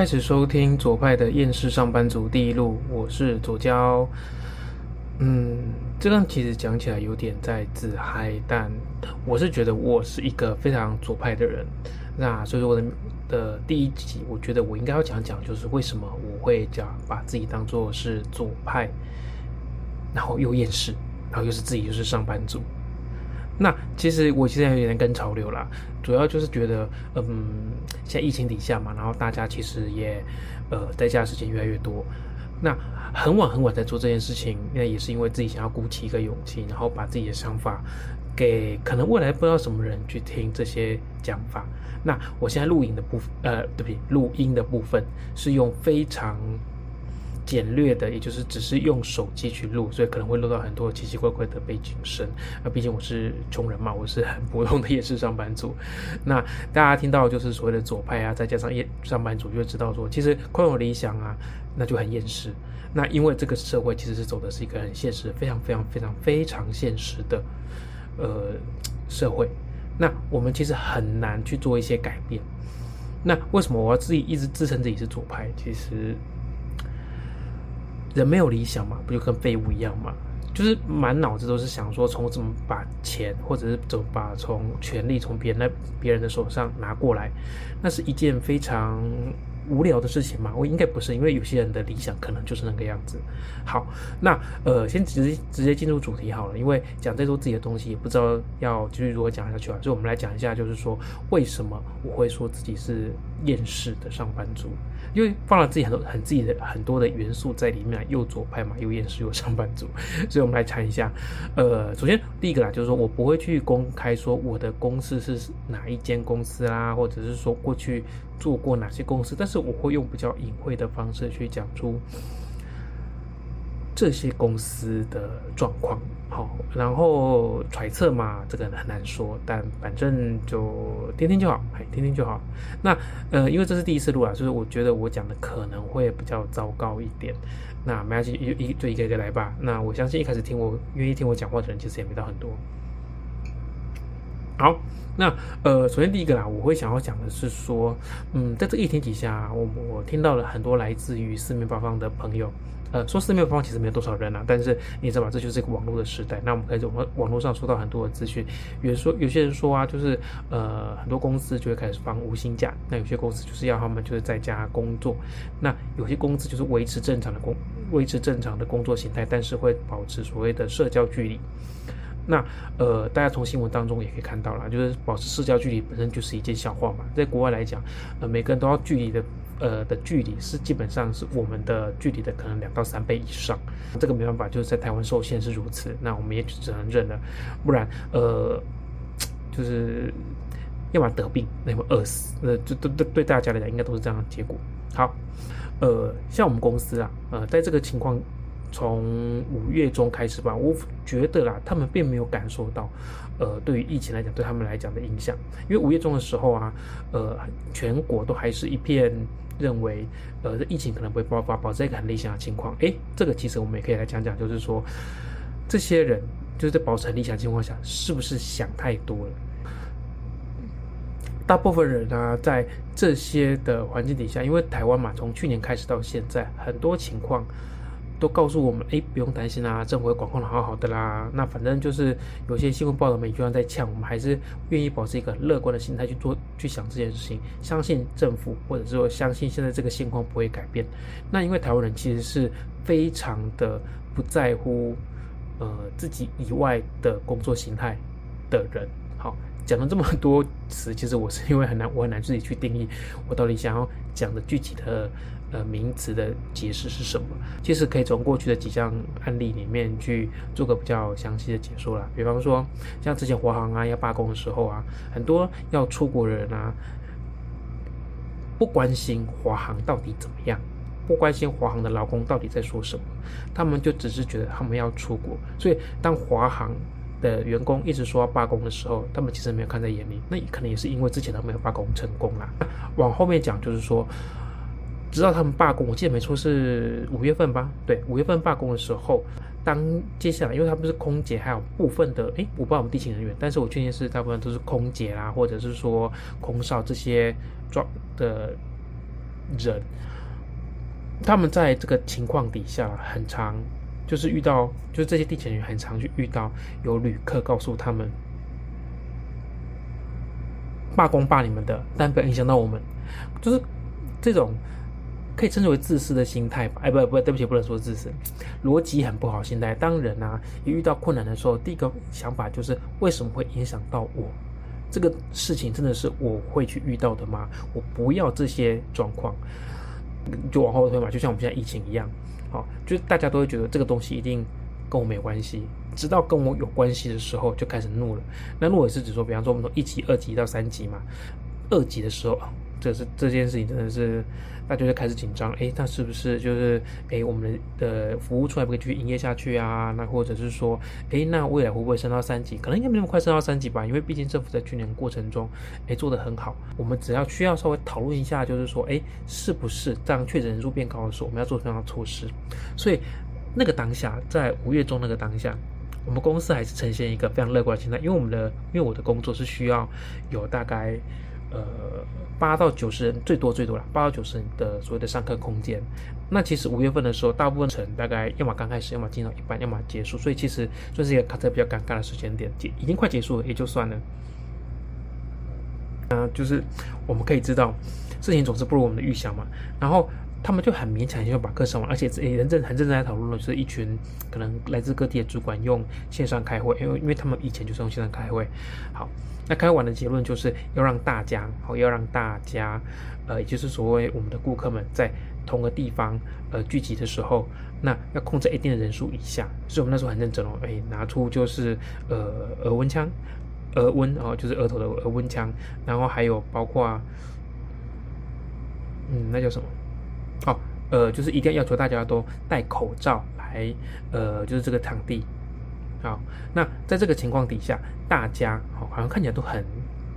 开始收听左派的厌世上班族第一路，我是左交。嗯，这段其实讲起来有点在自嗨，但我是觉得我是一个非常左派的人。那所以说我的的第一集，我觉得我应该要讲讲，就是为什么我会讲把自己当做是左派，然后又厌世，然后又是自己又是上班族。那其实我现在有点跟潮流啦，主要就是觉得，嗯，现在疫情底下嘛，然后大家其实也，呃，在家时间越来越多，那很晚很晚在做这件事情，那也是因为自己想要鼓起一个勇气，然后把自己的想法给可能未来不知道什么人去听这些讲法。那我现在录影的部分，呃，对不起，录音的部分是用非常。简略的，也就是只是用手机去录，所以可能会录到很多奇奇怪怪的背景声。那毕竟我是穷人嘛，我是很普通的夜市上班族。那大家听到就是所谓的左派啊，再加上夜上班族，就会知道说，其实空有理想啊，那就很厌世。那因为这个社会其实是走的是一个很现实、非常非常非常非常现实的呃社会。那我们其实很难去做一些改变。那为什么我要自己一直自称自己是左派？其实。人没有理想嘛，不就跟废物一样嘛？就是满脑子都是想说，从怎么把钱，或者是怎么把从权力从别人那别人的手上拿过来，那是一件非常。无聊的事情嘛，我应该不是，因为有些人的理想可能就是那个样子。好，那呃，先直接直接进入主题好了，因为讲再多自己的东西，也不知道要继续如何讲下去了。所以我们来讲一下，就是说为什么我会说自己是厌世的上班族，因为放了自己很多很自己的很多的元素在里面，又左派嘛，又厌世又上班族。所以我们来谈一下，呃，首先第一个啦，就是说我不会去公开说我的公司是哪一间公司啦，或者是说过去。做过哪些公司？但是我会用比较隐晦的方式去讲出这些公司的状况。好，然后揣测嘛，这个很难说，但反正就听听就好，哎，听听就好。那呃，因为这是第一次录啊，所以我觉得我讲的可能会比较糟糕一点。那没关系，一一就一个一个来吧。那我相信一开始听我愿意听我讲话的人，其实也没到很多。好。那呃，首先第一个啦，我会想要讲的是说，嗯，在这一天底下，我我听到了很多来自于四面八方的朋友，呃，说四面八方其实没有多少人啊，但是你知道吧，这就是一个网络的时代。那我们可以从网络上收到很多的资讯，比如说有些人说啊，就是呃，很多公司就会开始放无薪假，那有些公司就是要他们就是在家工作，那有些公司就是维持正常的工，维持正常的工作形态，但是会保持所谓的社交距离。那呃，大家从新闻当中也可以看到了，就是保持社交距离本身就是一件笑话嘛。在国外来讲，呃，每个人都要距离的，呃的距离是基本上是我们的距离的可能两到三倍以上。这个没办法，就是在台湾受限是如此，那我们也只能认了。不然，呃，就是要么得病，要么饿死。呃，就对对对大家来讲，应该都是这样的结果。好，呃，像我们公司啊，呃，在这个情况。从五月中开始吧，我觉得啦，他们并没有感受到，呃，对于疫情来讲，对他们来讲的影响。因为五月中的时候啊，呃，全国都还是一片认为，呃，疫情可能不会爆发，保持一个很理想的情况。诶，这个其实我们也可以来讲讲，就是说，这些人就是在保持很理想情况下，是不是想太多了？大部分人呢，在这些的环境底下，因为台湾嘛，从去年开始到现在，很多情况。都告诉我们，哎，不用担心啦，政府会管控的好好的啦。那反正就是有些新闻报道每句话在呛，我们还是愿意保持一个乐观的心态去做、去想这件事情，相信政府，或者说相信现在这个现况不会改变。那因为台湾人其实是非常的不在乎，呃，自己以外的工作形态的人。好，讲了这么多词，其实我是因为很难，我很难自己去定义我到底想要讲的具体的。呃，名词的解释是什么？其实可以从过去的几项案例里面去做个比较详细的解说啦。比方说，像之前华航啊要罢工的时候啊，很多要出国的人啊，不关心华航到底怎么样，不关心华航的劳工到底在说什么，他们就只是觉得他们要出国。所以，当华航的员工一直说要罢工的时候，他们其实没有看在眼里。那可能也是因为之前他没有罢工成功啦。往后面讲，就是说。直到他们罢工，我记得没错是五月份吧？对，五月份罢工的时候，当接下来，因为他们是空姐，还有部分的，诶，我不知道我们地勤人员，但是我确定是大部分都是空姐啦，或者是说空少这些状的人，他们在这个情况底下很长，就是遇到，就是这些地勤人员很常去遇到有旅客告诉他们，罢工罢你们的，但不要影响到我们，就是这种。可以称之为自私的心态吧？哎，不不，对不起，不能说自私，逻辑很不好。心态，当人啊一遇到困难的时候，第一个想法就是为什么会影响到我？这个事情真的是我会去遇到的吗？我不要这些状况，就往后推嘛。就像我们现在疫情一样，好，就是大家都会觉得这个东西一定跟我没关系，直到跟我有关系的时候就开始怒了。那怒也是指说，比方说我们说一级、二级到三级嘛，二级的时候。这是这件事情真的是，大家就开始紧张。哎，那是不是就是哎，我们的服务出来不可以继续营业下去啊？那或者是说，哎，那未来会不会升到三级？可能应该没那么快升到三级吧，因为毕竟政府在去年过程中，哎，做得很好。我们只要需要稍微讨论一下，就是说，哎，是不是当确诊人数变高的时候，我们要做什么样的措施？所以那个当下，在五月中那个当下，我们公司还是呈现一个非常乐观的心态，因为我们的，因为我的工作是需要有大概。呃，八到九十人最多最多了，八到九十人的所谓的上课空间。那其实五月份的时候，大部分城大概要么刚开始，要么进到一半，要么结束，所以其实算是一个卡特比较尴尬的时间点，已经快结束了，也就算了。嗯，就是我们可以知道，事情总是不如我们的预想嘛。然后他们就很勉强就把课上完，而且人正很认真在讨论的是一群可能来自各地的主管用线上开会，因为因为他们以前就是用线上开会。好。那开完的结论就是要让大家，好，要让大家，呃，也就是所谓我们的顾客们在同个地方，呃，聚集的时候，那要控制一定的人数以下。所以我们那时候很认真哦，哎，拿出就是呃额温枪，额温哦，就是额头的额温枪，然后还有包括，嗯，那叫什么？哦，呃，就是一定要要求大家都戴口罩来，呃，就是这个场地。好，那在这个情况底下，大家好好像看起来都很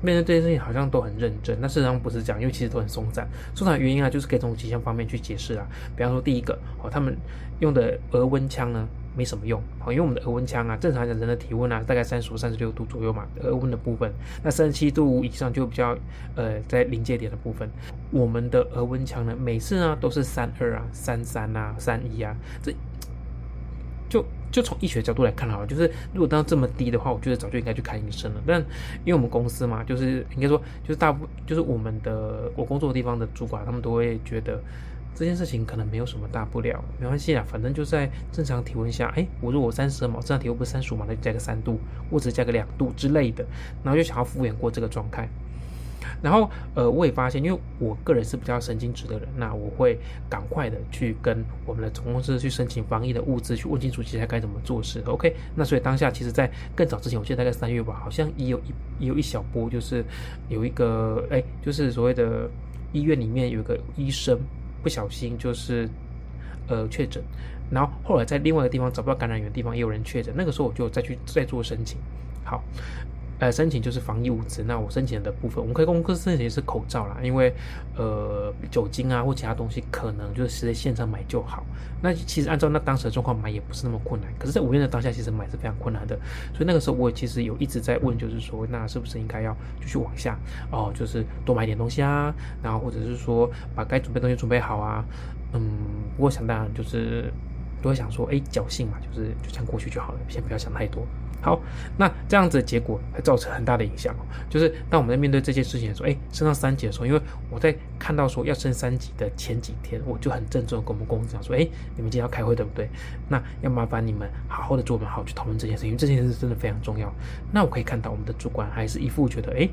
面对这件事情，好像都很认真。但事实上不是这样，因为其实都很松散。松散的原因啊，就是可以从几项方面去解释啊。比方说，第一个，哦，他们用的额温枪呢没什么用，好，因为我们的额温枪啊，正常讲人的体温啊，大概三十五、三十六度左右嘛，额温的部分，那三十七度以上就比较呃在临界点的部分。我们的额温枪呢，每次呢都是三二啊、三三啊、三一啊，这就。就从医学角度来看好，就是如果当这么低的话，我觉得早就应该去看医生了。但因为我们公司嘛，就是应该说，就是大部就是我们的我工作的地方的主管，他们都会觉得这件事情可能没有什么大不了，没关系啊，反正就在正常体温下，哎，我如果三十嘛，正常体温不是三十五嘛，那就加个三度，或者加个两度之类的，然后就想要敷衍过这个状态。然后，呃，我也发现，因为我个人是比较神经质的人，那我会赶快的去跟我们的总公司去申请防疫的物资，去问清楚接下来该怎么做事。OK，那所以当下其实，在更早之前，我记得大概三月吧，好像也有一也有一小波，就是有一个，哎，就是所谓的医院里面有一个医生不小心就是呃确诊，然后后来在另外一个地方找不到感染源的地方也有人确诊，那个时候我就再去再做申请，好。呃，申请就是防疫物资。那我申请的部分，我们可以公司申请是口罩啦，因为呃酒精啊或其他东西可能就是在线上买就好。那其实按照那当时的状况买也不是那么困难，可是，在五月的当下，其实买是非常困难的。所以那个时候我其实有一直在问，就是说，那是不是应该要继续往下哦，就是多买点东西啊，然后或者是说把该准备东西准备好啊。嗯，不过想当然就是都会想说，哎，侥幸嘛，就是就这样过去就好了，先不要想太多。好，那这样子的结果会造成很大的影响哦。就是当我们在面对这件事情的时候，哎，升到三级的时候，因为我在看到说要升三级的前几天，我就很郑重跟我们公司讲说，哎，你们今天要开会对不对？那要麻烦你们好好的做，我们好去讨论这件事情，因为这件事真的非常重要。那我可以看到我们的主管还是一副觉得，哎。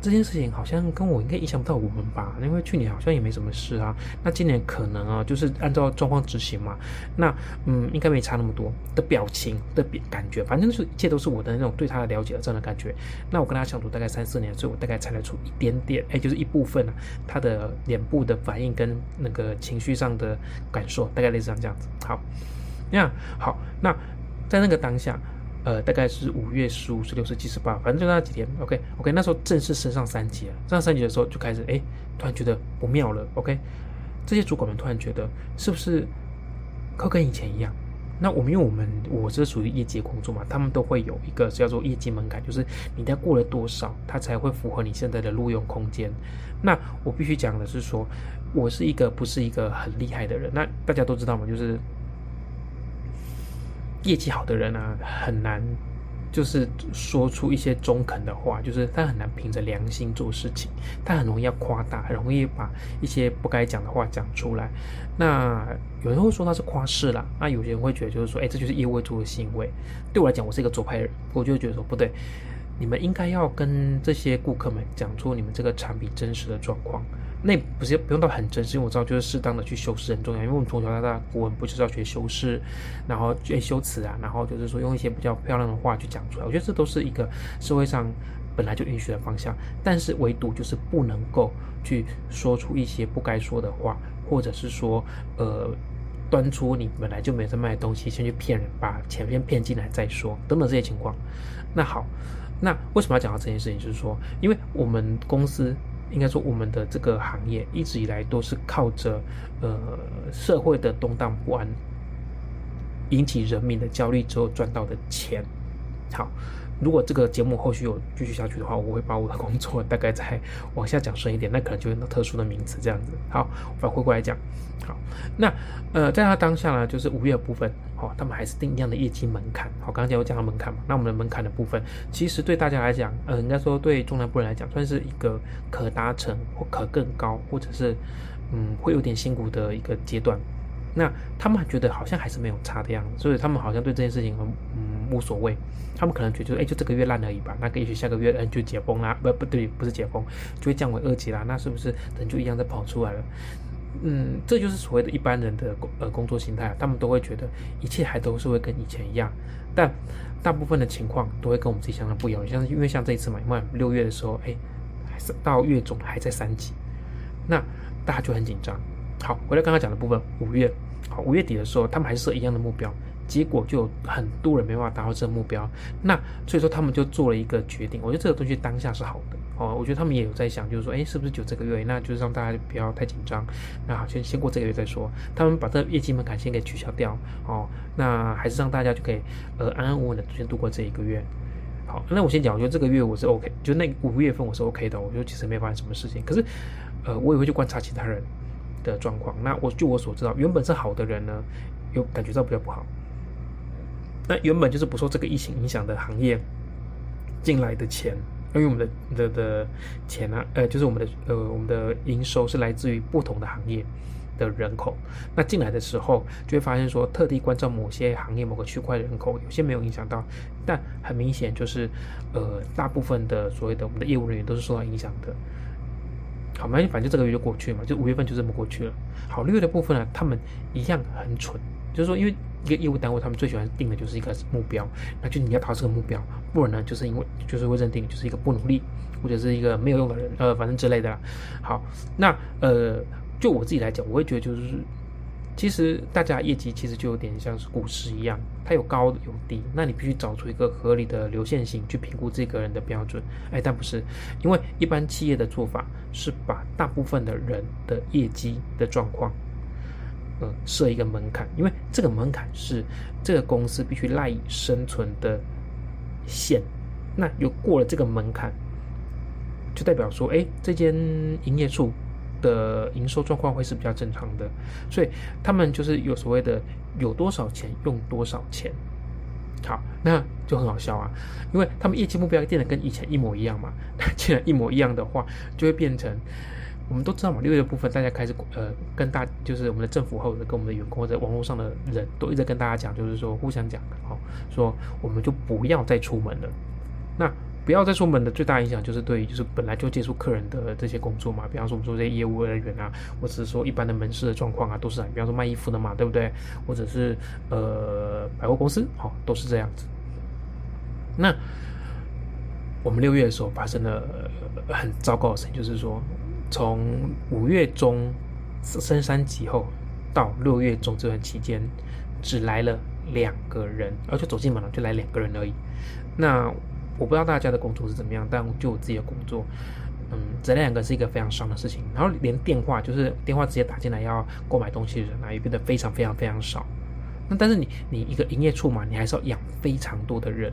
这件事情好像跟我应该影响不到我们吧，因为去年好像也没什么事啊。那今年可能啊，就是按照状况执行嘛。那嗯，应该没差那么多的表情的感觉，反正就是一切都是我的那种对他的了解这样的感觉。那我跟他相处大概三四年，所以我大概猜得出一点点，哎，就是一部分啊，他的脸部的反应跟那个情绪上的感受，大概类似像这样子。好，那好，那在那个当下。呃，大概是五月十五、十六、十七、十八，反正就那几天。OK，OK，那时候正式升上三级了。升上三级的时候，就开始哎，突然觉得不妙了。OK，这些主管们突然觉得，是不是可跟以前一样？那我们因为我们我是属于业绩工作嘛，他们都会有一个叫做业绩门槛，就是你在过了多少，它才会符合你现在的录用空间。那我必须讲的是说，我是一个不是一个很厉害的人，那大家都知道嘛，就是业绩好的人啊，很难。就是说出一些中肯的话，就是他很难凭着良心做事情，他很容易要夸大，很容易把一些不该讲的话讲出来。那有人会说他是夸饰啦，那有些人会觉得就是说，哎，这就是业务做的行为。对我来讲，我是一个左派人，我就觉得说不对，你们应该要跟这些顾客们讲出你们这个产品真实的状况。那不是不用到很真实，因为我知道就是适当的去修饰很重要，因为我们从小到大古文不就是要学修饰，然后学修辞啊，然后就是说用一些比较漂亮的话去讲出来。我觉得这都是一个社会上本来就允许的方向，但是唯独就是不能够去说出一些不该说的话，或者是说呃端出你本来就没在卖的东西，先去骗人，把钱先骗进来再说，等等这些情况。那好，那为什么要讲到这件事情？就是说，因为我们公司。应该说，我们的这个行业一直以来都是靠着呃社会的动荡不安，引起人民的焦虑之后赚到的钱。好。如果这个节目后续有继续下去的话，我会把我的工作大概再往下讲深一点，那可能就用到特殊的名词这样子。好，我回过来讲。好，那呃，在他当下呢，就是五月部分，好，他们还是定一样的业绩门槛。好，刚刚讲有讲到门槛嘛，那我们的门槛的部分，其实对大家来讲，呃，应该说对中南部人来讲，算是一个可达成或可更高，或者是嗯，会有点辛苦的一个阶段。那他们觉得好像还是没有差的样子，所以他们好像对这件事情很嗯无所谓。他们可能觉得，哎，就这个月烂而已吧。那个也许下个月，嗯，就解封啦，不不对，不是解封，就会降为二级啦。那是不是人就一样再跑出来了？嗯，这就是所谓的一般人的工呃工作心态。他们都会觉得一切还都是会跟以前一样，但大部分的情况都会跟我们自己想的不一样。像因为像这一次嘛，因为六月的时候，哎，还是到月中还在三级，那大家就很紧张。好，回来刚刚讲的部分，五月，好，五月底的时候，他们还是设一样的目标，结果就很多人没办法达到这个目标，那所以说他们就做了一个决定，我觉得这个东西当下是好的。哦，我觉得他们也有在想，就是说，哎，是不是就这个月，那就是让大家不要太紧张，那好，先先过这个月再说，他们把这个业绩门槛先给取消掉，哦，那还是让大家就可以呃安安稳稳的先度过这一个月。好，那我先讲，我觉得这个月我是 OK，就那五月份我是 OK 的，我觉得其实没发生什么事情，可是呃，我也会去观察其他人。的状况，那我就我所知道，原本是好的人呢，有感觉到比较不好。那原本就是不受这个疫情影响的行业进来的钱，因为我们的的的钱呢，呃，就是我们的呃我们的营收是来自于不同的行业的人口。那进来的时候，就会发现说，特地关照某些行业某个区块人口，有些没有影响到，但很明显就是，呃，大部分的所谓的我们的业务人员都是受到影响的。好，反正反正这个月就过去嘛，就五月份就这么过去了。好，六月的部分呢，他们一样很蠢，就是说，因为一个业务单位，他们最喜欢定的就是一个目标，那就你要达这个目标，不然呢，就是因为就是会认定就是一个不努力或者是一个没有用的人，呃，反正之类的啦。好，那呃，就我自己来讲，我会觉得就是。其实大家业绩其实就有点像是股市一样，它有高有低，那你必须找出一个合理的流线型去评估这个人的标准。哎，但不是，因为一般企业的做法是把大部分的人的业绩的状况，嗯，设一个门槛，因为这个门槛是这个公司必须赖以生存的线。那有过了这个门槛，就代表说，哎，这间营业处。的营收状况会是比较正常的，所以他们就是有所谓的有多少钱用多少钱，好，那就很好笑啊，因为他们业绩目标定的跟以前一模一样嘛，那既然一模一样的话，就会变成我们都知道嘛，六月的部分大家开始呃跟大就是我们的政府或者跟我们的员工或者网络上的人都一直跟大家讲，就是说互相讲，好，说我们就不要再出门了，那。不要再出门的最大影响就是对于就是本来就接触客人的这些工作嘛，比方说我们说这些业务人员啊，或者是说一般的门市的状况啊，都是比方说卖衣服的嘛，对不对？或者是呃百货公司，好，都是这样子。那我们六月的时候发生了很糟糕的事情，就是说从五月中升三级后到六月中这段期间，只来了两个人，而且走进门了就来两个人而已。那我不知道大家的工作是怎么样，但就我自己的工作，嗯，这两个是一个非常伤的事情。然后连电话，就是电话直接打进来要购买东西的人啊，也变得非常非常非常少。那但是你你一个营业处嘛，你还是要养非常多的人，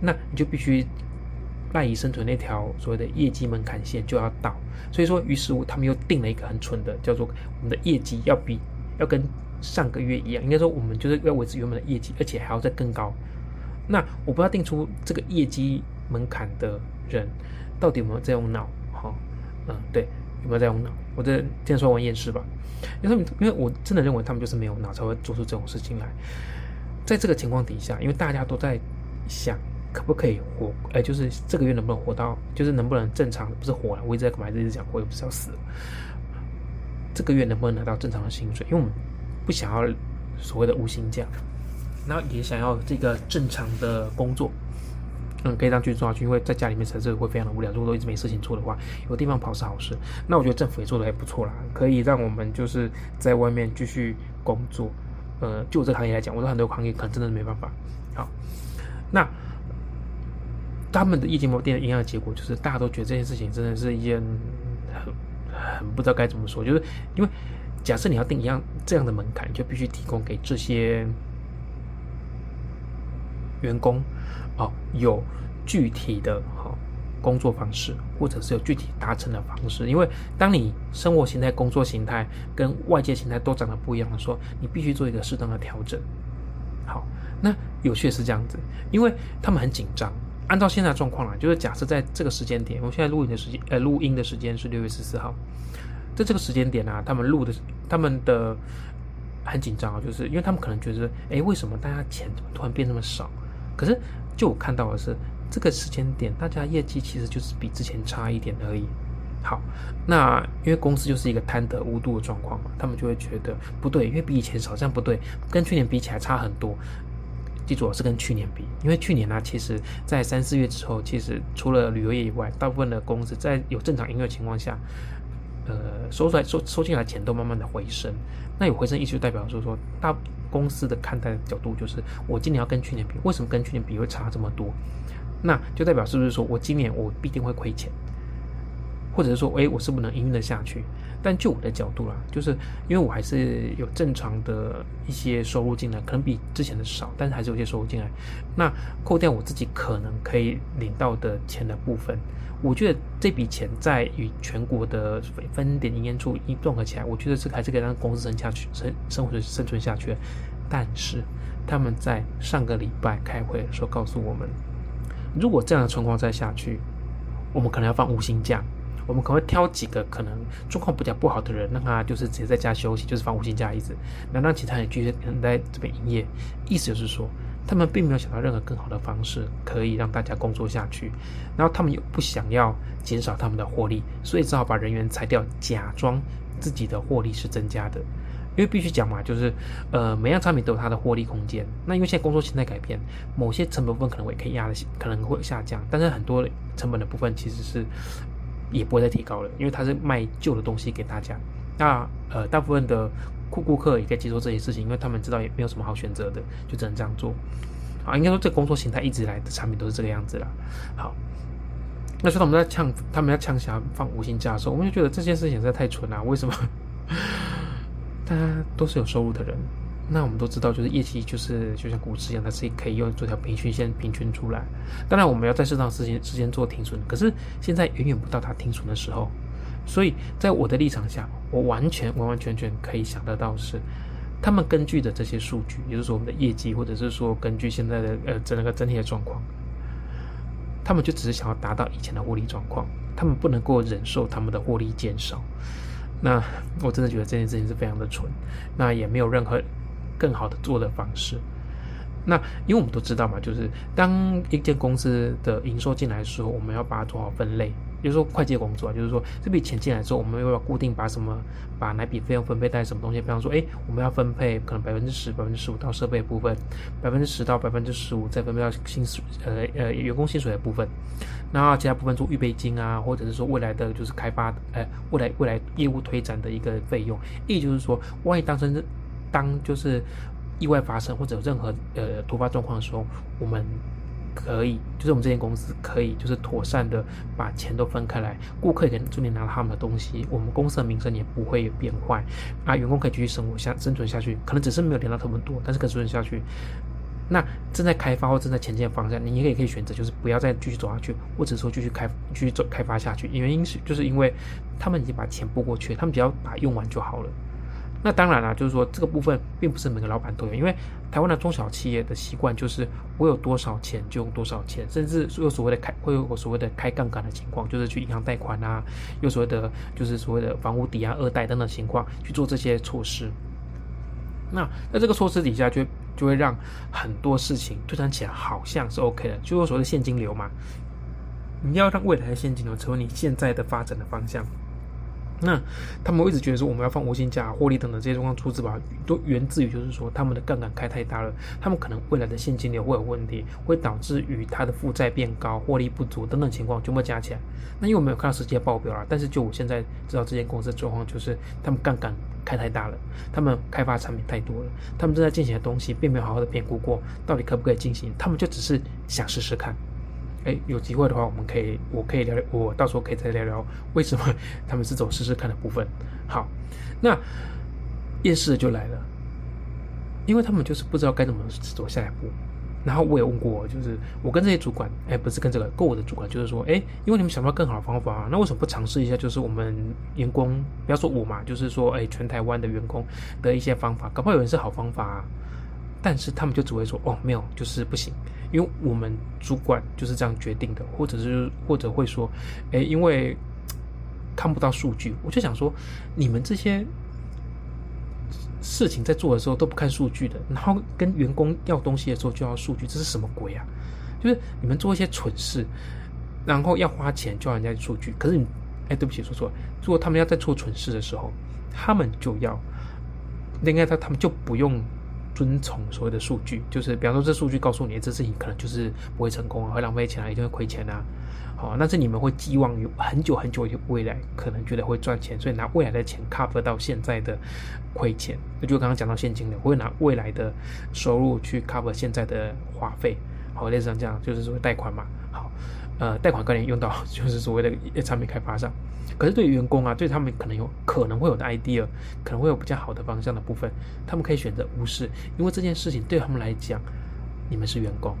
那你就必须赖以生存那条所谓的业绩门槛线就要到，所以说，于是乎他们又定了一个很蠢的，叫做我们的业绩要比要跟上个月一样，应该说我们就是要维持原本的业绩，而且还要再更高。那我不知道定出这个业绩门槛的人到底有没有在用脑？哈，嗯，对，有没有在用脑？我这先说完验尸吧，因为因为我真的认为他们就是没有脑才会做出这种事情来。在这个情况底下，因为大家都在想可不可以活，哎，就是这个月能不能活到，就是能不能正常，不是活了，我一直在干嘛？一直讲活又不是要死了。这个月能不能拿到正常的薪水？因为我们不想要所谓的无薪假，然后也想要这个正常的工作。嗯，可以让继续做下去，因为在家里面实在会非常的无聊。如果都一直没事情做的话，有地方跑是好事。那我觉得政府也做的还不错啦，可以让我们就是在外面继续工作。呃，就我这个行业来讲，我说很多行业可能真的是没办法。好，那他们的业绩模店一样的结果，就是大家都觉得这件事情真的是一件很很不知道该怎么说，就是因为假设你要定一样这样的门槛，就必须提供给这些员工。哦，有具体的哈工作方式，或者是有具体达成的方式。因为当你生活形态、工作形态跟外界形态都长得不一样的时候，你必须做一个适当的调整。好，那有趣是这样子，因为他们很紧张。按照现在状况啦，就是假设在这个时间点，我现在录音的时间，呃，录音的时间是六月十四号，在这个时间点啊，他们录的，他们的很紧张啊，就是因为他们可能觉得，哎，为什么大家钱怎么突然变那么少？可是。就我看到的是，这个时间点大家业绩其实就是比之前差一点而已。好，那因为公司就是一个贪得无度的状况嘛，他们就会觉得不对，因为比以前少，这样不对，跟去年比起来差很多。记住，是跟去年比，因为去年呢，其实在三四月之后，其实除了旅游业以外，大部分的公司在有正常营业情况下，呃，收出来收收进来钱都慢慢的回升。那有回升意思就代表说说大。公司的看待的角度就是，我今年要跟去年比，为什么跟去年比会差这么多？那就代表是不是说我今年我必定会亏钱，或者是说，诶，我是不能营运的下去？但就我的角度啦，就是因为我还是有正常的一些收入进来，可能比之前的少，但是还是有些收入进来。那扣掉我自己可能可以领到的钱的部分。我觉得这笔钱在与全国的分分点营业处一综合起来，我觉得这还是可以让公司生下去、生生活生存下去。但是他们在上个礼拜开会的时候告诉我们，如果这样的情况再下去，我们可能要放五星假。我们可能会挑几个可能状况比较不好的人，让他就是直接在家休息，就是放五星假一直，那让其他人继续能在这边营业。意思就是说。他们并没有想到任何更好的方式可以让大家工作下去，然后他们又不想要减少他们的获利，所以只好把人员裁掉，假装自己的获利是增加的。因为必须讲嘛，就是呃每样产品都有它的获利空间。那因为现在工作形态改变，某些成本部分可能会可以压的，可能会下降，但是很多成本的部分其实是也不会再提高了，因为它是卖旧的东西给大家。那呃大部分的。顾顾客也可以接受这些事情，因为他们知道也没有什么好选择的，就只能这样做。啊，应该说这工作形态一直来的产品都是这个样子啦。好，那时候我们在呛，他们要呛下放无薪假的时候，我们就觉得这件事情实在太蠢了。为什么？大家都是有收入的人，那我们都知道，就是业绩就是就像股市一样，它是可以用做条平均线平均出来。当然，我们要在适当时间时间做停损，可是现在远远不到它停损的时候。所以在我的立场下，我完全完完全全可以想得到是，他们根据的这些数据，也就是说我们的业绩，或者是说根据现在的呃整个整体的状况，他们就只是想要达到以前的获利状况，他们不能够忍受他们的获利减少。那我真的觉得这件事情是非常的蠢，那也没有任何更好的做的方式。那因为我们都知道嘛，就是当一间公司的营收进来的时候，我们要把它做好分类。就是说会计工作啊，就是说这笔钱进来之后，我们又要固定把什么，把哪笔费用分配在什么东西。比方说，哎，我们要分配可能百分之十、百分之十五到设备部分，百分之十到百分之十五再分配到薪水，呃呃员工薪水的部分。那其他部分做预备金啊，或者是说未来的就是开发，呃，未来未来业务推展的一个费用。意就是说，万一当成当就是意外发生或者有任何呃突发状况的时候，我们。可以，就是我们这间公司可以，就是妥善的把钱都分开来，顾客也可以顺利拿到他们的东西，我们公司的名声也不会变坏，啊，员工可以继续生活下生存下去，可能只是没有连到他们多，但是可以生存下去，那正在开发或正在前进的方向，你也可以可以选择，就是不要再继续走下去，或者说继续开继续走开发下去。原因是就是因为他们已经把钱拨过去，他们只要把用完就好了。那当然了，就是说这个部分并不是每个老板都有，因为台湾的中小企业的习惯就是我有多少钱就用多少钱，甚至有所谓的开会有所谓的开杠杆的情况，就是去银行贷款啊，有所谓的就是所谓的房屋抵押二贷等等情况去做这些措施。那在这个措施底下，就就会让很多事情推算起来好像是 OK 的，就有所谓的现金流嘛。你要让未来的现金流成为你现在的发展的方向。那他们一直觉得说我们要放无薪假、获利等等这些状况出资吧，都源自于就是说他们的杠杆开太大了，他们可能未来的现金流会有问题，会导致于他的负债变高、获利不足等等情况全部加起来。那因为我没有看到实际的报表啊，但是就我现在知道这间公司的状况就是他们杠杆开太大了，他们开发产品太多了，他们正在进行的东西并没有好好的评估过到底可不可以进行，他们就只是想试试看。哎，有机会的话，我们可以，我可以聊聊，我到时候可以再聊聊为什么他们是走试试看的部分。好，那验视就来了，因为他们就是不知道该怎么走下一步。然后我也问过，就是我跟这些主管，哎，不是跟这个，跟我的主管，就是说，哎，因为你们想不到更好的方法，那为什么不尝试一下？就是我们员工，不要说我嘛，就是说，哎，全台湾的员工的一些方法，搞不好有人是好方法。但是他们就只会说哦，没有，就是不行，因为我们主管就是这样决定的，或者是或者会说，哎，因为看不到数据，我就想说，你们这些事情在做的时候都不看数据的，然后跟员工要东西的时候就要数据，这是什么鬼啊？就是你们做一些蠢事，然后要花钱就要人家数据，可是你，哎，对不起，说错了，如果他们要在做蠢事的时候，他们就要，应该他他们就不用。遵从所谓的数据，就是比方说这数据告诉你这事情可能就是不会成功啊，会浪费钱啊，一定会亏钱啊。好，那是你们会寄望于很久很久未来可能觉得会赚钱，所以拿未来的钱 cover 到现在的亏钱。那就刚刚讲到现金流，会拿未来的收入去 cover 现在的花费。好，类似这样，就是说贷款嘛。呃，贷款概念用到 就是所谓的产品开发上。可是对于员工啊，对他们可能有可能会有的 idea，可能会有比较好的方向的部分，他们可以选择无视，因为这件事情对他们来讲，你们是员工，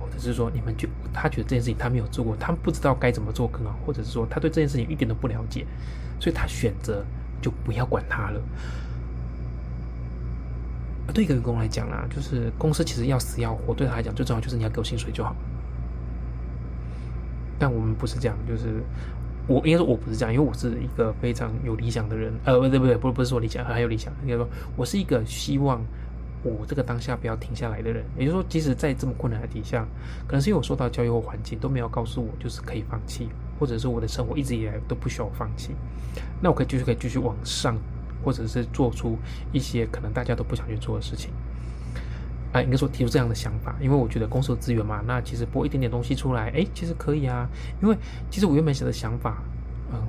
或者是说你们觉他觉得这件事情他没有做过，他们不知道该怎么做更好，或者是说他对这件事情一点都不了解，所以他选择就不要管他了。对一个员工来讲啦，就是公司其实要死要活，对他来讲最重要就是你要给我薪水就好。但我们不是这样，就是。我应该说我不是这样，因为我是一个非常有理想的人，呃，不对不对，不不是说理想，很有理想，应该说我是一个希望我这个当下不要停下来的人。也就是说，即使在这么困难的底下，可能是因为我受到教育或环境都没有告诉我就是可以放弃，或者是我的生活一直以来都不需要放弃，那我可以继续可以继续往上，或者是做出一些可能大家都不想去做的事情。啊，应该说提出这样的想法，因为我觉得公司的资源嘛，那其实拨一点点东西出来，哎，其实可以啊。因为其实我原本想的想法，嗯，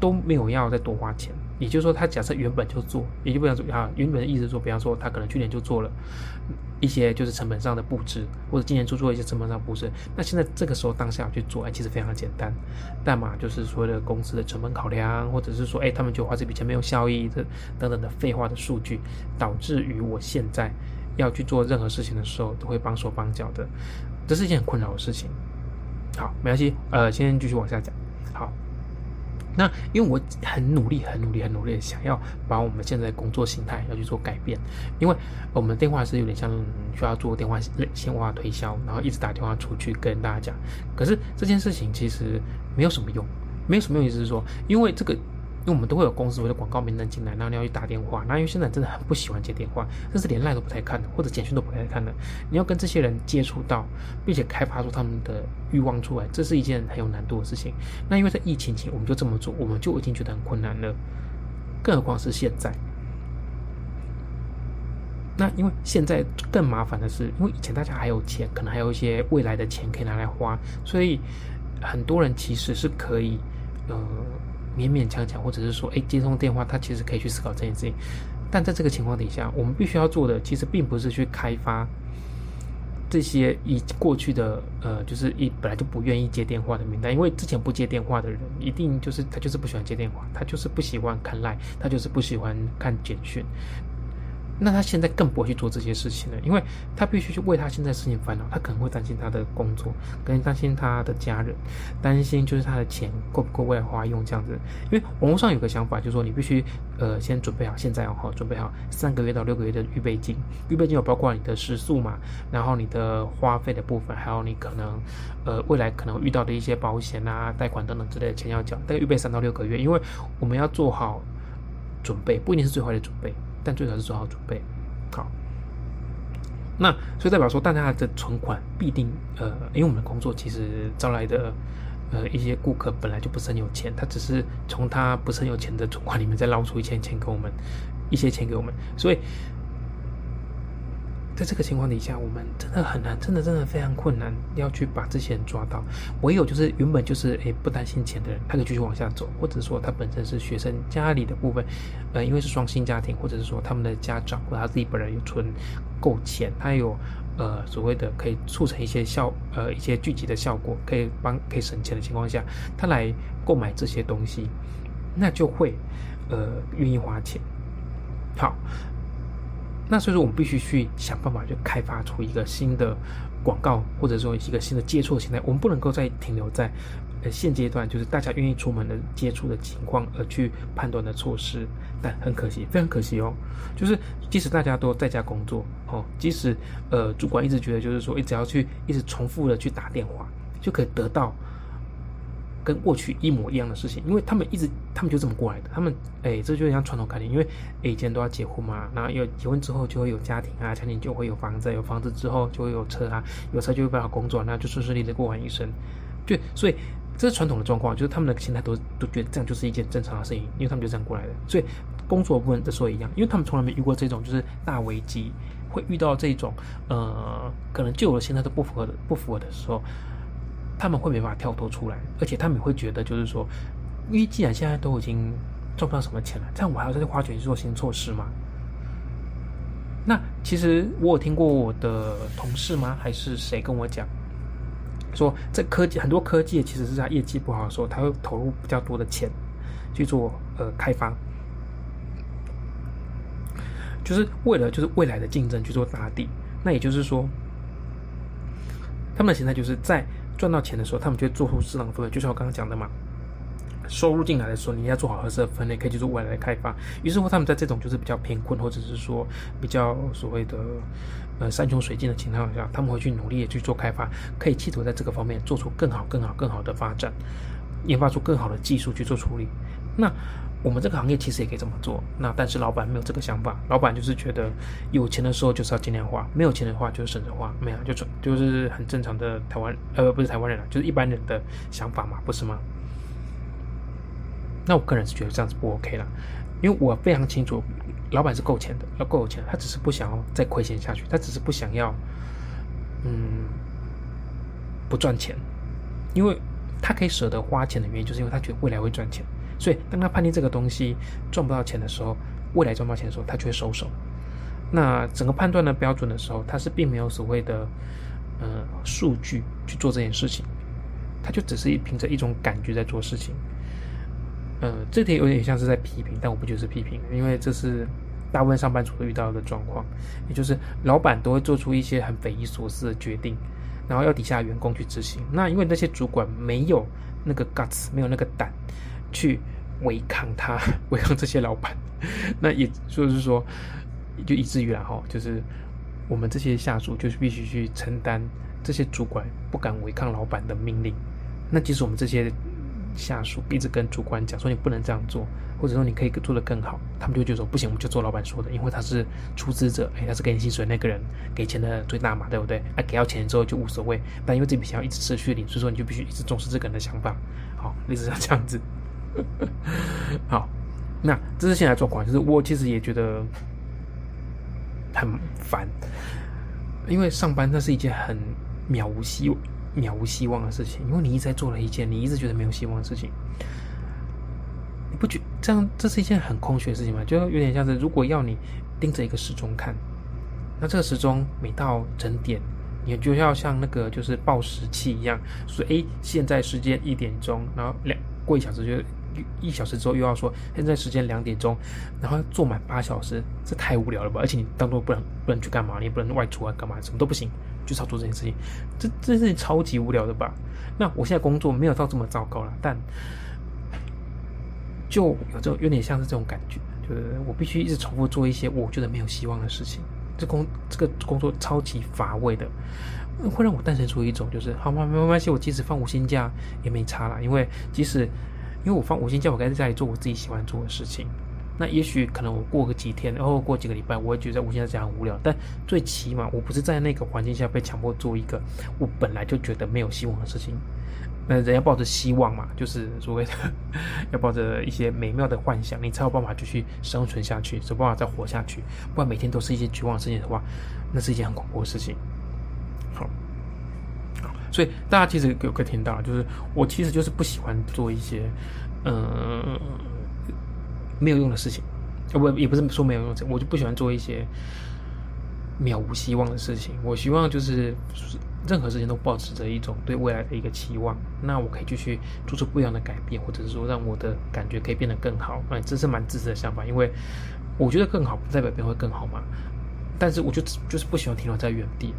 都没有要再多花钱。也就是说，他假设原本就做，也就不想说啊，原本的意思说，比方说他可能去年就做了一些就是成本上的布置，或者今年就做一些成本上布置。那现在这个时候当下去做，哎，其实非常的简单。但嘛，就是所谓的公司的成本考量，或者是说，哎，他们就花这笔钱没有效益的等等的废话的数据，导致于我现在。要去做任何事情的时候，都会帮手帮脚的，这是一件很困扰的事情。好，没关系，呃，先继续往下讲。好，那因为我很努力、很努力、很努力，想要把我们现在工作形态要去做改变，因为我们电话是有点像需要做电话线话推销，然后一直打电话出去跟大家讲。可是这件事情其实没有什么用，没有什么用，意思是说，因为这个。因为我们都会有公司的广告名单进来，然后你要去打电话。那因为现在真的很不喜欢接电话，甚至连赖都不太看的，或者简讯都不太看的。你要跟这些人接触到，并且开发出他们的欲望出来，这是一件很有难度的事情。那因为在疫情前我们就这么做，我们就已经觉得很困难了，更何况是现在。那因为现在更麻烦的是，因为以前大家还有钱，可能还有一些未来的钱可以拿来花，所以很多人其实是可以，呃。勉勉强强，或者是说，哎，接通电话，他其实可以去思考这件事情。但在这个情况底下，我们必须要做的，其实并不是去开发这些已过去的，呃，就是一本来就不愿意接电话的名单。因为之前不接电话的人，一定就是他就是不喜欢接电话，他就是不喜欢看赖，他就是不喜欢看简讯。那他现在更不会去做这些事情了，因为他必须去为他现在事情烦恼，他可能会担心他的工作，可能担心他的家人，担心就是他的钱够不够未来花用这样子。因为网络上有个想法，就是说你必须呃先准备好，现在哦准备好三个月到六个月的预备金，预备金有包括你的食宿嘛，然后你的花费的部分，还有你可能呃未来可能遇到的一些保险啊、贷款等等之类的钱要缴，大概预备三到六个月，因为我们要做好准备，不一定是最坏的准备。但最好是做好准备，好。那所以代表说，大家的存款必定呃，因为我们的工作其实招来的呃一些顾客本来就不是很有钱，他只是从他不是很有钱的存款里面再捞出一些钱给我们，一些钱给我们，所以。在这个情况底下，我们真的很难，真的真的非常困难，要去把这些人抓到。唯有就是原本就是诶不担心钱的人，他可以继续往下走，或者说他本身是学生家里的部分，呃，因为是双薪家庭，或者是说他们的家长或者他自己本人有存够钱，他有呃所谓的可以促成一些效呃一些聚集的效果，可以帮可以省钱的情况下，他来购买这些东西，那就会呃愿意花钱。好。那所以说，我们必须去想办法，去开发出一个新的广告，或者说一个新的接触形态。我们不能够再停留在呃现阶段，就是大家愿意出门的接触的情况而去判断的措施。但很可惜，非常可惜哦，就是即使大家都在家工作哦，即使呃主管一直觉得就是说，一直要去一直重复的去打电话，就可以得到。跟过去一模一样的事情，因为他们一直，他们就这么过来的。他们，哎，这就像传统概念，因为以前都要结婚嘛，然后有结婚之后就会有家庭啊，家庭就会有房子，有房子之后就会有车啊，有车就会办法工作，那就顺顺利利过完一生。就所以这是传统的状况，就是他们的心态都都觉得这样就是一件正常的事情，因为他们就这样过来的。所以工作部分的时候一样，因为他们从来没遇过这种就是大危机，会遇到这种呃，可能旧的现在都不符合的不符合的时候。他们会没办法跳脱出来，而且他们会觉得，就是说，因为既然现在都已经赚不到什么钱了，这样我还要再去花钱去做新措施吗？那其实我有听过我的同事吗？还是谁跟我讲，说这科技很多科技其实是在业绩不好的时候，他会投入比较多的钱去做呃开发，就是为了就是未来的竞争去做打底。那也就是说，他们的心态就是在。赚到钱的时候，他们就会做出适当的分配，就像我刚刚讲的嘛。收入进来的时候，你要做好合适的分类，可以去做未来的开发。于是乎，他们在这种就是比较贫困，或者是说比较所谓的呃山穷水尽的情况下，他们会去努力的去做开发，可以企图在这个方面做出更好、更好、更好的发展，研发出更好的技术去做处理。那我们这个行业其实也可以这么做，那但是老板没有这个想法，老板就是觉得有钱的时候就是要尽量花，没有钱的话就是省着花，没有就就是很正常的台湾呃不是台湾人了，就是一般人的想法嘛，不是吗？那我个人是觉得这样子不 OK 了，因为我非常清楚，老板是够钱的，要够有钱，他只是不想要再亏钱下去，他只是不想要嗯不赚钱，因为他可以舍得花钱的原因，就是因为他觉得未来会赚钱。所以，当他判定这个东西赚不到钱的时候，未来赚不到钱的时候，他就会收手。那整个判断的标准的时候，他是并没有所谓的呃数据去做这件事情，他就只是凭着一种感觉在做事情。呃，这点有点像是在批评，但我不觉得是批评，因为这是大部分上班族都遇到的状况，也就是老板都会做出一些很匪夷所思的决定，然后要底下员工去执行。那因为那些主管没有那个 guts，没有那个胆。去违抗他，违抗这些老板，那也就是说，就以至于然后就是我们这些下属就是必须去承担这些主管不敢违抗老板的命令。那即使我们这些下属一直跟主管讲说你不能这样做，或者说你可以做得更好，他们就觉得说不行，我们就做老板说的，因为他是出资者，哎，他是给你薪水那个人，给钱的最大嘛，对不对？啊，给到钱之后就无所谓，但因为这笔钱要一直持续领，所以说你就必须一直重视这个人的想法。好，类似像这样子。好，那这是现在状况，就是我其实也觉得很烦，因为上班那是一件很渺无希渺无希望的事情，因为你一直在做了一件你一直觉得没有希望的事情，你不觉这样这是一件很空虚的事情吗？就有点像是如果要你盯着一个时钟看，那这个时钟每到整点，你就要像那个就是报时器一样，说哎，现在时间一点钟，然后两过一小时就。一小时之后又要说现在时间两点钟，然后做满八小时，这太无聊了吧？而且你当中不能不能去干嘛？你也不能外出啊，干嘛？什么都不行，就是要做这件事情，这这件事情超级无聊的吧？那我现在工作没有到这么糟糕了，但就有这种有点像是这种感觉，就是我必须一直重复做一些我觉得没有希望的事情，这工这个工作超级乏味的。会让我诞生出一种，就是好吗？没关系，我即使放五星假也没差啦。因为即使因为我放五星假，我该在家里做我自己喜欢做的事情。那也许可能我过个几天，然后过几个礼拜，我会觉得五星假很无聊。但最起码我不是在那个环境下被强迫做一个我本来就觉得没有希望的事情。那人要抱着希望嘛，就是所谓的要抱着一些美妙的幻想，你才有办法继续生存下去，才有办法再活下去。不然每天都是一些绝望的事情的话，那是一件很恐怖的事情。所以大家其实有可以听到，就是我其实就是不喜欢做一些，嗯，没有用的事情，不也不是说没有用，我就不喜欢做一些渺无希望的事情。我希望就是任何事情都保持着一种对未来的一个期望，那我可以继续做出不一样的改变，或者是说让我的感觉可以变得更好。哎，这是蛮自私的想法，因为我觉得更好不代表别人会更好嘛。但是我就就是不喜欢停留在原地。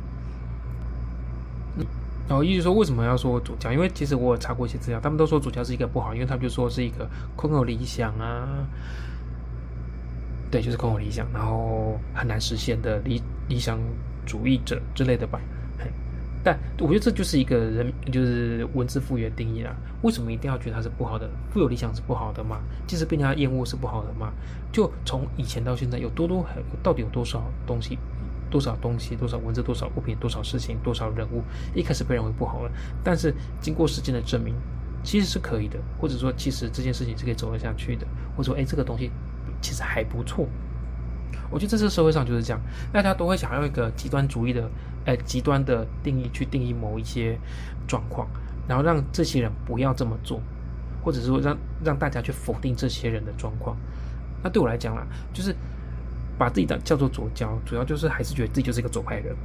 然后一直说为什么要说主教？因为其实我有查过一些资料，他们都说主教是一个不好，因为他们就说是一个空有理想啊，对，就是空有理想，然后很难实现的理理想主义者之类的吧。但我觉得这就是一个人，就是文字赋予定义啦。为什么一定要觉得它是不好的？富有理想是不好的吗？即使被人家厌恶是不好的吗？就从以前到现在，有多多到底有多少东西？多少东西，多少文字，多少物品，多少事情，多少人物，一开始被认为不好了，但是经过时间的证明，其实是可以的，或者说其实这件事情是可以走得下去的，或者说哎这个东西其实还不错。我觉得这次社会上就是这样，大家都会想要一个极端主义的，呃极端的定义去定义某一些状况，然后让这些人不要这么做，或者说让让大家去否定这些人的状况。那对我来讲啦，就是。把自己的叫做左交，主要就是还是觉得自己就是一个左派人。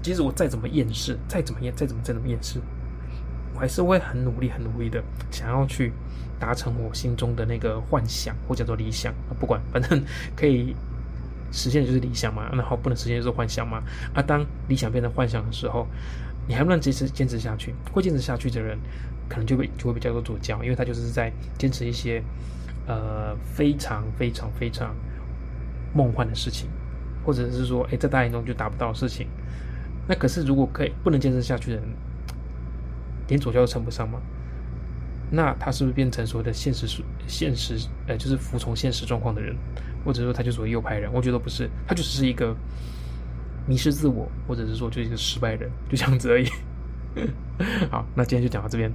即使我再怎么厌世，再怎么厌，再怎么再怎么厌世，我还是会很努力、很努力的想要去达成我心中的那个幻想，或叫做理想。不管，反正 可以实现就是理想嘛，然后不能实现就是幻想嘛。啊，当理想变成幻想的时候，你还不能坚持坚持下去。会坚持下去的人，可能就会就会被叫做左交，因为他就是在坚持一些呃非常非常非常。梦幻的事情，或者是说，哎，在大眼中就达不到的事情，那可是如果可以不能坚持下去的人，连左教都称不上吗？那他是不是变成所谓的现实现实，呃，就是服从现实状况的人，或者说他就属于右派人？我觉得不是，他就只是一个迷失自我，或者是说就是一个失败人，就这样子而已。好，那今天就讲到这边。